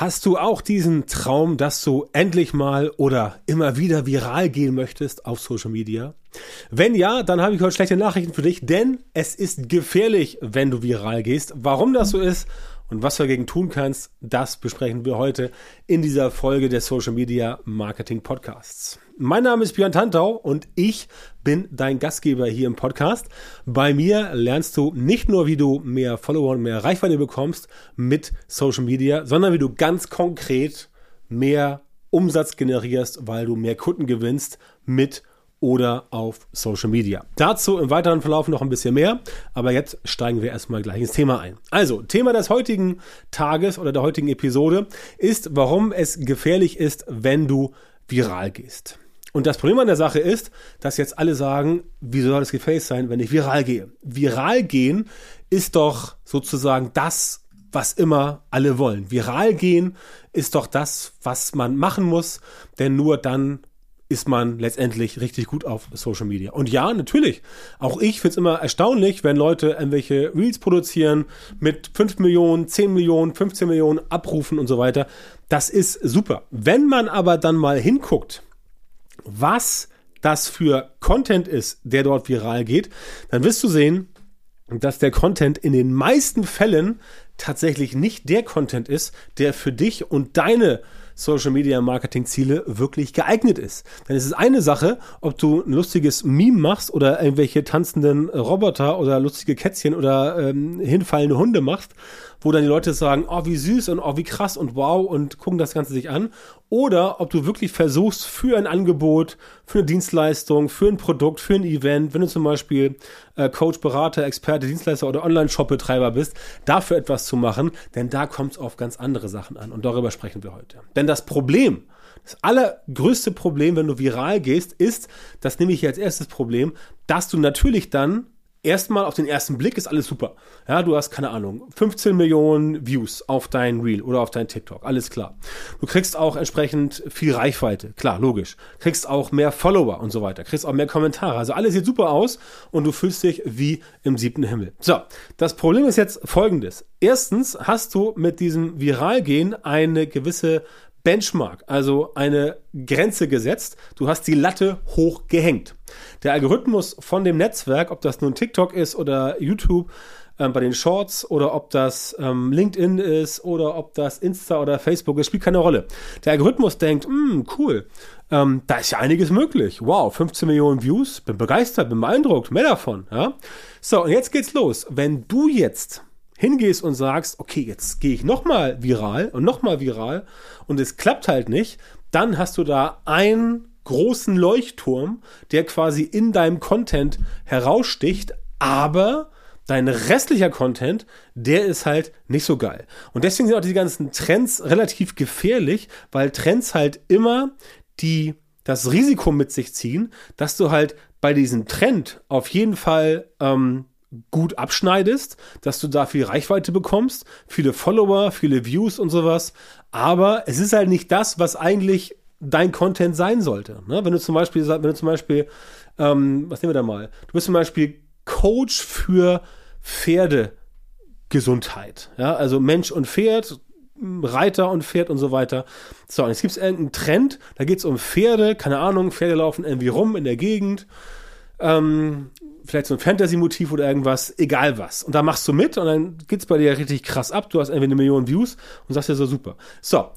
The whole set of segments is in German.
Hast du auch diesen Traum, dass du endlich mal oder immer wieder viral gehen möchtest auf Social Media? Wenn ja, dann habe ich heute schlechte Nachrichten für dich, denn es ist gefährlich, wenn du viral gehst. Warum das so ist und was du dagegen tun kannst, das besprechen wir heute in dieser Folge des Social Media Marketing Podcasts. Mein Name ist Björn Tantau und ich bin dein Gastgeber hier im Podcast. Bei mir lernst du nicht nur, wie du mehr Follower und mehr Reichweite bekommst mit Social Media, sondern wie du ganz konkret mehr Umsatz generierst, weil du mehr Kunden gewinnst mit oder auf Social Media. Dazu im weiteren Verlauf noch ein bisschen mehr, aber jetzt steigen wir erstmal gleich ins Thema ein. Also, Thema des heutigen Tages oder der heutigen Episode ist, warum es gefährlich ist, wenn du viral gehst. Und das Problem an der Sache ist, dass jetzt alle sagen, wie soll das gefällig sein, wenn ich viral gehe? Viral gehen ist doch sozusagen das, was immer alle wollen. Viral gehen ist doch das, was man machen muss, denn nur dann ist man letztendlich richtig gut auf Social Media. Und ja, natürlich, auch ich finde es immer erstaunlich, wenn Leute irgendwelche Reels produzieren mit 5 Millionen, 10 Millionen, 15 Millionen Abrufen und so weiter. Das ist super. Wenn man aber dann mal hinguckt, was das für Content ist, der dort viral geht, dann wirst du sehen, dass der Content in den meisten Fällen tatsächlich nicht der Content ist, der für dich und deine Social Media Marketing Ziele wirklich geeignet ist. Denn es ist eine Sache, ob du ein lustiges Meme machst oder irgendwelche tanzenden Roboter oder lustige Kätzchen oder ähm, hinfallende Hunde machst, wo dann die Leute sagen, oh, wie süß und oh, wie krass und wow und gucken das Ganze sich an. Oder ob du wirklich versuchst, für ein Angebot, für eine Dienstleistung, für ein Produkt, für ein Event, wenn du zum Beispiel äh, Coach, Berater, Experte, Dienstleister oder Online-Shop-Betreiber bist, dafür etwas zu machen, denn da kommt es auf ganz andere Sachen an. Und darüber sprechen wir heute. Denn das Problem, das allergrößte Problem, wenn du viral gehst, ist, das nehme ich hier als erstes Problem, dass du natürlich dann erstmal auf den ersten Blick ist alles super. Ja, du hast keine Ahnung, 15 Millionen Views auf dein Reel oder auf dein TikTok, alles klar. Du kriegst auch entsprechend viel Reichweite, klar, logisch. Kriegst auch mehr Follower und so weiter, kriegst auch mehr Kommentare. Also alles sieht super aus und du fühlst dich wie im siebten Himmel. So, das Problem ist jetzt folgendes. Erstens hast du mit diesem Viralgehen eine gewisse Benchmark, also eine Grenze gesetzt. Du hast die Latte hoch gehängt. Der Algorithmus von dem Netzwerk, ob das nun TikTok ist oder YouTube, äh, bei den Shorts oder ob das ähm, LinkedIn ist oder ob das Insta oder Facebook ist, spielt keine Rolle. Der Algorithmus denkt, hm, cool, ähm, da ist ja einiges möglich. Wow, 15 Millionen Views, bin begeistert, bin beeindruckt, mehr davon. Ja? So, und jetzt geht's los. Wenn du jetzt hingehst und sagst, okay, jetzt gehe ich nochmal viral und nochmal viral und es klappt halt nicht, dann hast du da einen großen Leuchtturm, der quasi in deinem Content heraussticht, aber dein restlicher Content, der ist halt nicht so geil. Und deswegen sind auch die ganzen Trends relativ gefährlich, weil Trends halt immer die das Risiko mit sich ziehen, dass du halt bei diesem Trend auf jeden Fall ähm, gut abschneidest, dass du da viel Reichweite bekommst, viele Follower, viele Views und sowas. Aber es ist halt nicht das, was eigentlich dein Content sein sollte. Ne? Wenn du zum Beispiel, wenn du zum Beispiel, ähm, was nehmen wir da mal? Du bist zum Beispiel Coach für Pferdegesundheit. Ja, also Mensch und Pferd, Reiter und Pferd und so weiter. So, und jetzt gibt es irgendeinen Trend, da geht es um Pferde, keine Ahnung, Pferde laufen irgendwie rum in der Gegend. Ähm, vielleicht so ein Fantasy-Motiv oder irgendwas, egal was. Und da machst du mit und dann geht's bei dir richtig krass ab. Du hast irgendwie eine Million Views und sagst ja so super. So.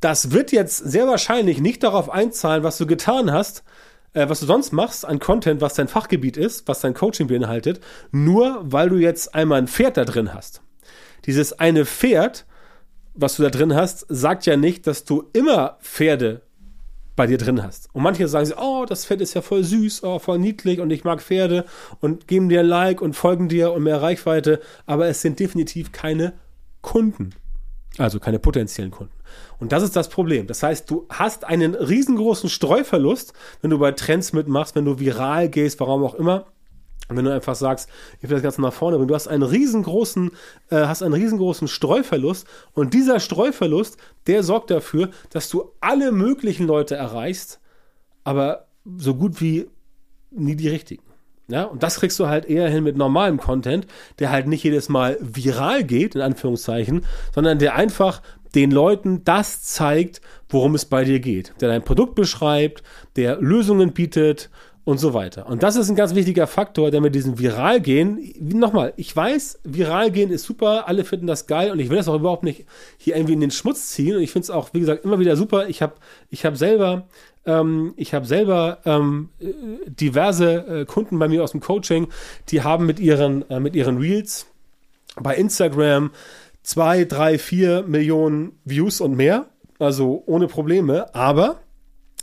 Das wird jetzt sehr wahrscheinlich nicht darauf einzahlen, was du getan hast, äh, was du sonst machst an Content, was dein Fachgebiet ist, was dein Coaching beinhaltet, nur weil du jetzt einmal ein Pferd da drin hast. Dieses eine Pferd, was du da drin hast, sagt ja nicht, dass du immer Pferde bei dir drin hast. Und manche sagen oh, das Pferd ist ja voll süß, oh, voll niedlich und ich mag Pferde und geben dir ein Like und folgen dir und mehr Reichweite, aber es sind definitiv keine Kunden. Also keine potenziellen Kunden. Und das ist das Problem. Das heißt, du hast einen riesengroßen Streuverlust, wenn du bei Trends mitmachst, wenn du viral gehst, warum auch immer. Wenn du einfach sagst, ich will das Ganze nach vorne bringen, du hast einen riesengroßen, äh, hast einen riesengroßen Streuverlust und dieser Streuverlust, der sorgt dafür, dass du alle möglichen Leute erreichst, aber so gut wie nie die richtigen. Ja, und das kriegst du halt eher hin mit normalem Content, der halt nicht jedes Mal viral geht, in Anführungszeichen, sondern der einfach den Leuten das zeigt, worum es bei dir geht, der dein Produkt beschreibt, der Lösungen bietet und so weiter. Und das ist ein ganz wichtiger Faktor, der mit diesem Viral gehen, nochmal, ich weiß, viral gehen ist super, alle finden das geil und ich will das auch überhaupt nicht hier irgendwie in den Schmutz ziehen und ich finde es auch, wie gesagt, immer wieder super. Ich habe ich hab selber ähm, ich habe selber ähm, diverse äh, Kunden bei mir aus dem Coaching, die haben mit ihren, äh, mit ihren Reels bei Instagram zwei, drei, vier Millionen Views und mehr. Also ohne Probleme. Aber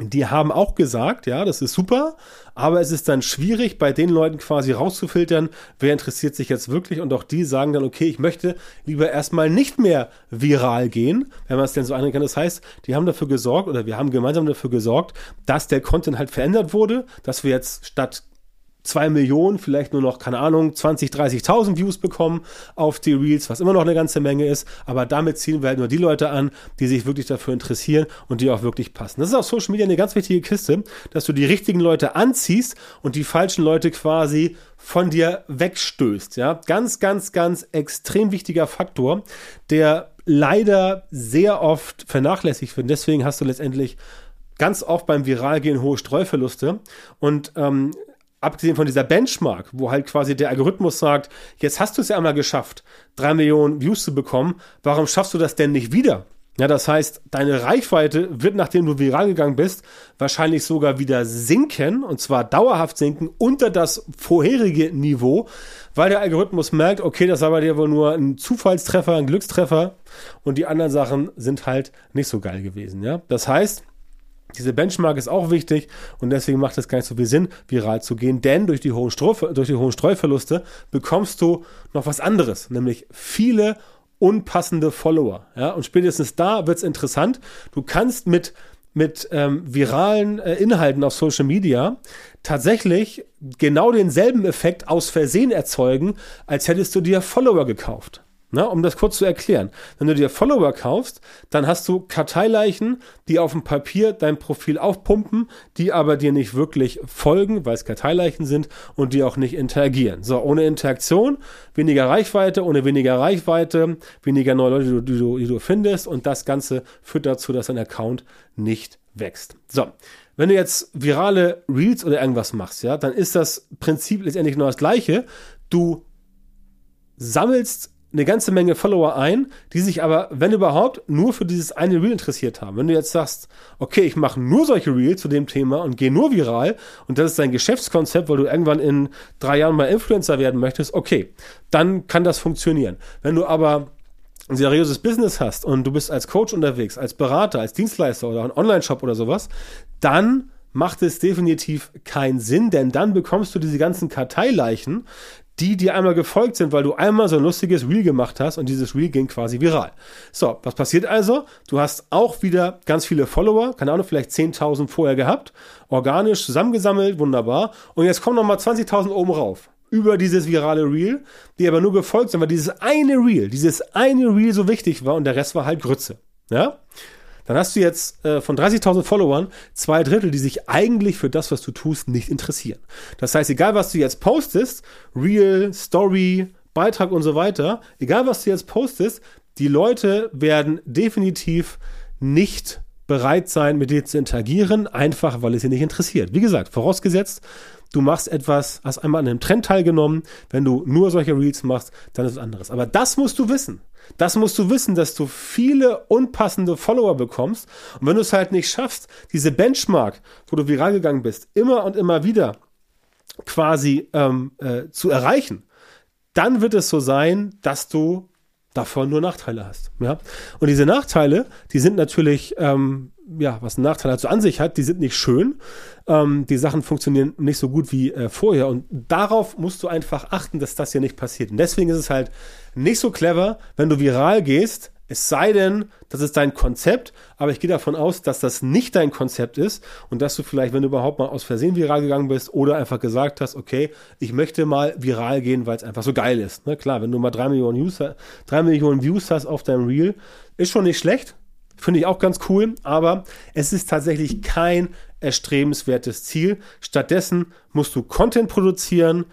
die haben auch gesagt, ja, das ist super, aber es ist dann schwierig, bei den Leuten quasi rauszufiltern, wer interessiert sich jetzt wirklich und auch die sagen dann, okay, ich möchte lieber erstmal nicht mehr viral gehen, wenn man es denn so einigen kann. Das heißt, die haben dafür gesorgt oder wir haben gemeinsam dafür gesorgt, dass der Content halt verändert wurde, dass wir jetzt statt zwei Millionen, vielleicht nur noch, keine Ahnung, 20, 30.000 Views bekommen auf die Reels, was immer noch eine ganze Menge ist. Aber damit ziehen wir halt nur die Leute an, die sich wirklich dafür interessieren und die auch wirklich passen. Das ist auf Social Media eine ganz wichtige Kiste, dass du die richtigen Leute anziehst und die falschen Leute quasi von dir wegstößt. Ja, ganz, ganz, ganz extrem wichtiger Faktor, der leider sehr oft vernachlässigt wird. Deswegen hast du letztendlich ganz oft beim Viralgehen hohe Streuverluste. Und ähm, abgesehen von dieser Benchmark, wo halt quasi der Algorithmus sagt, jetzt hast du es ja einmal geschafft, drei Millionen Views zu bekommen, warum schaffst du das denn nicht wieder? Ja, das heißt, deine Reichweite wird, nachdem du viral gegangen bist, wahrscheinlich sogar wieder sinken, und zwar dauerhaft sinken, unter das vorherige Niveau, weil der Algorithmus merkt, okay, das war bei dir wohl nur ein Zufallstreffer, ein Glückstreffer, und die anderen Sachen sind halt nicht so geil gewesen, ja. Das heißt, diese Benchmark ist auch wichtig und deswegen macht es gar nicht so viel Sinn, viral zu gehen, denn durch die hohen, durch die hohen Streuverluste bekommst du noch was anderes, nämlich viele unpassende Follower. Ja? Und spätestens da wird es interessant. Du kannst mit, mit ähm, viralen äh, Inhalten auf Social Media tatsächlich genau denselben Effekt aus Versehen erzeugen, als hättest du dir Follower gekauft. Na, um das kurz zu erklären. Wenn du dir Follower kaufst, dann hast du Karteileichen, die auf dem Papier dein Profil aufpumpen, die aber dir nicht wirklich folgen, weil es Karteileichen sind und die auch nicht interagieren. So, ohne Interaktion, weniger Reichweite, ohne weniger Reichweite, weniger neue Leute, die du, die du, die du findest und das Ganze führt dazu, dass dein Account nicht wächst. So. Wenn du jetzt virale Reels oder irgendwas machst, ja, dann ist das Prinzip letztendlich nur das gleiche. Du sammelst eine ganze Menge Follower ein, die sich aber, wenn überhaupt, nur für dieses eine Reel interessiert haben. Wenn du jetzt sagst, okay, ich mache nur solche Reels zu dem Thema und gehe nur viral und das ist dein Geschäftskonzept, weil du irgendwann in drei Jahren mal Influencer werden möchtest, okay, dann kann das funktionieren. Wenn du aber ein seriöses Business hast und du bist als Coach unterwegs, als Berater, als Dienstleister oder ein Online-Shop oder sowas, dann macht es definitiv keinen Sinn, denn dann bekommst du diese ganzen Karteileichen, die dir einmal gefolgt sind, weil du einmal so ein lustiges Reel gemacht hast und dieses Reel ging quasi viral. So, was passiert also? Du hast auch wieder ganz viele Follower, keine Ahnung, vielleicht 10.000 vorher gehabt, organisch zusammengesammelt, wunderbar. Und jetzt kommen nochmal 20.000 oben rauf über dieses virale Reel, die aber nur gefolgt sind, weil dieses eine Reel, dieses eine Reel so wichtig war und der Rest war halt Grütze. Ja? Dann hast du jetzt äh, von 30.000 Followern zwei Drittel, die sich eigentlich für das, was du tust, nicht interessieren. Das heißt, egal was du jetzt postest, Real, Story, Beitrag und so weiter, egal was du jetzt postest, die Leute werden definitiv nicht bereit sein, mit dir zu interagieren, einfach weil es sie nicht interessiert. Wie gesagt, vorausgesetzt, du machst etwas, hast einmal an einem Trend teilgenommen, wenn du nur solche Reels machst, dann ist es anderes. Aber das musst du wissen. Das musst du wissen, dass du viele unpassende Follower bekommst. Und wenn du es halt nicht schaffst, diese Benchmark, wo du viral gegangen bist, immer und immer wieder quasi ähm, äh, zu erreichen, dann wird es so sein, dass du davon nur Nachteile hast. Ja? Und diese Nachteile, die sind natürlich, ähm, ja, was ein Nachteil also an sich hat, die sind nicht schön. Ähm, die Sachen funktionieren nicht so gut wie äh, vorher. Und darauf musst du einfach achten, dass das hier nicht passiert. Und deswegen ist es halt nicht so clever, wenn du viral gehst, es sei denn, das ist dein Konzept, aber ich gehe davon aus, dass das nicht dein Konzept ist und dass du vielleicht, wenn du überhaupt mal aus Versehen viral gegangen bist oder einfach gesagt hast, okay, ich möchte mal viral gehen, weil es einfach so geil ist. Ne? Klar, wenn du mal drei Millionen, Views, drei Millionen Views hast auf deinem Reel, ist schon nicht schlecht. Finde ich auch ganz cool, aber es ist tatsächlich kein erstrebenswertes Ziel. Stattdessen musst du Content produzieren,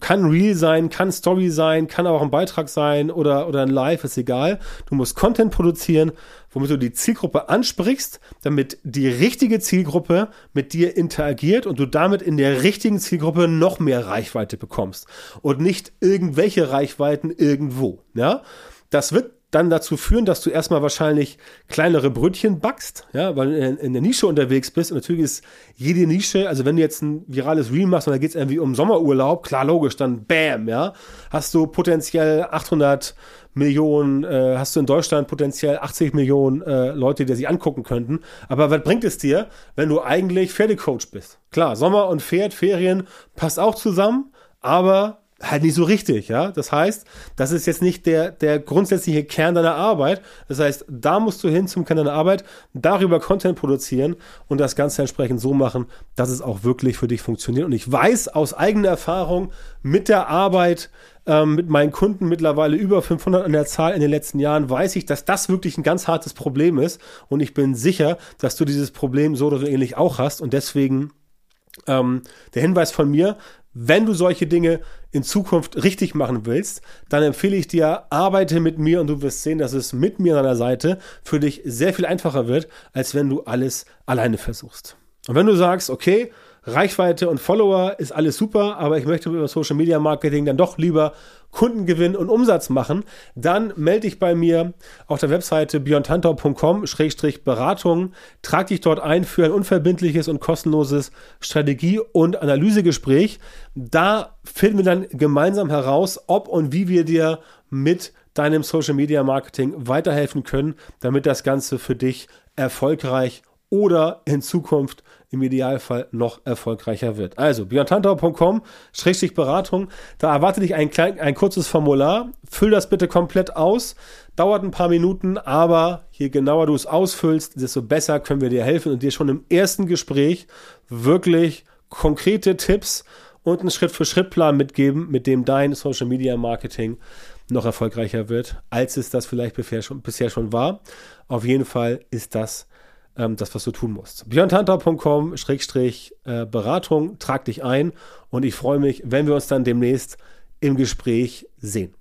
kann Real sein, kann Story sein, kann auch ein Beitrag sein oder, oder ein Live, ist egal. Du musst Content produzieren, womit du die Zielgruppe ansprichst, damit die richtige Zielgruppe mit dir interagiert und du damit in der richtigen Zielgruppe noch mehr Reichweite bekommst und nicht irgendwelche Reichweiten irgendwo. Ja, das wird dann dazu führen, dass du erstmal wahrscheinlich kleinere Brötchen backst, ja, weil du in, der Nische unterwegs bist. Und natürlich ist jede Nische, also wenn du jetzt ein virales Reel machst und da geht es irgendwie um Sommerurlaub, klar, logisch, dann bam, ja, hast du potenziell 800 Millionen, äh, hast du in Deutschland potenziell 80 Millionen äh, Leute, die sich angucken könnten. Aber was bringt es dir, wenn du eigentlich Pferdecoach bist? Klar, Sommer und Pferd, Ferien passt auch zusammen, aber halt nicht so richtig, ja. Das heißt, das ist jetzt nicht der, der grundsätzliche Kern deiner Arbeit. Das heißt, da musst du hin zum Kern deiner Arbeit, darüber Content produzieren und das Ganze entsprechend so machen, dass es auch wirklich für dich funktioniert. Und ich weiß aus eigener Erfahrung mit der Arbeit, ähm, mit meinen Kunden mittlerweile über 500 an der Zahl in den letzten Jahren, weiß ich, dass das wirklich ein ganz hartes Problem ist. Und ich bin sicher, dass du dieses Problem so oder so ähnlich auch hast. Und deswegen ähm, der Hinweis von mir, wenn du solche Dinge in Zukunft richtig machen willst, dann empfehle ich dir, arbeite mit mir und du wirst sehen, dass es mit mir an deiner Seite für dich sehr viel einfacher wird, als wenn du alles alleine versuchst. Und wenn du sagst, okay, Reichweite und Follower ist alles super, aber ich möchte über Social Media Marketing dann doch lieber Kundengewinn und Umsatz machen, dann melde dich bei mir auf der Webseite beyondhunter.com-beratung, trag dich dort ein für ein unverbindliches und kostenloses Strategie- und Analysegespräch. Da finden wir dann gemeinsam heraus, ob und wie wir dir mit deinem Social Media Marketing weiterhelfen können, damit das Ganze für dich erfolgreich oder in Zukunft im Idealfall noch erfolgreicher wird. Also björntantau.com-beratung, da erwartet dich ein, klein, ein kurzes Formular. Füll das bitte komplett aus. Dauert ein paar Minuten, aber je genauer du es ausfüllst, desto besser können wir dir helfen und dir schon im ersten Gespräch wirklich konkrete Tipps und einen Schritt-für-Schritt-Plan mitgeben, mit dem dein Social Media Marketing noch erfolgreicher wird, als es das vielleicht bisher schon, bisher schon war. Auf jeden Fall ist das ähm, das, was du tun musst. björntantau.com-beratung, trag dich ein und ich freue mich, wenn wir uns dann demnächst im Gespräch sehen.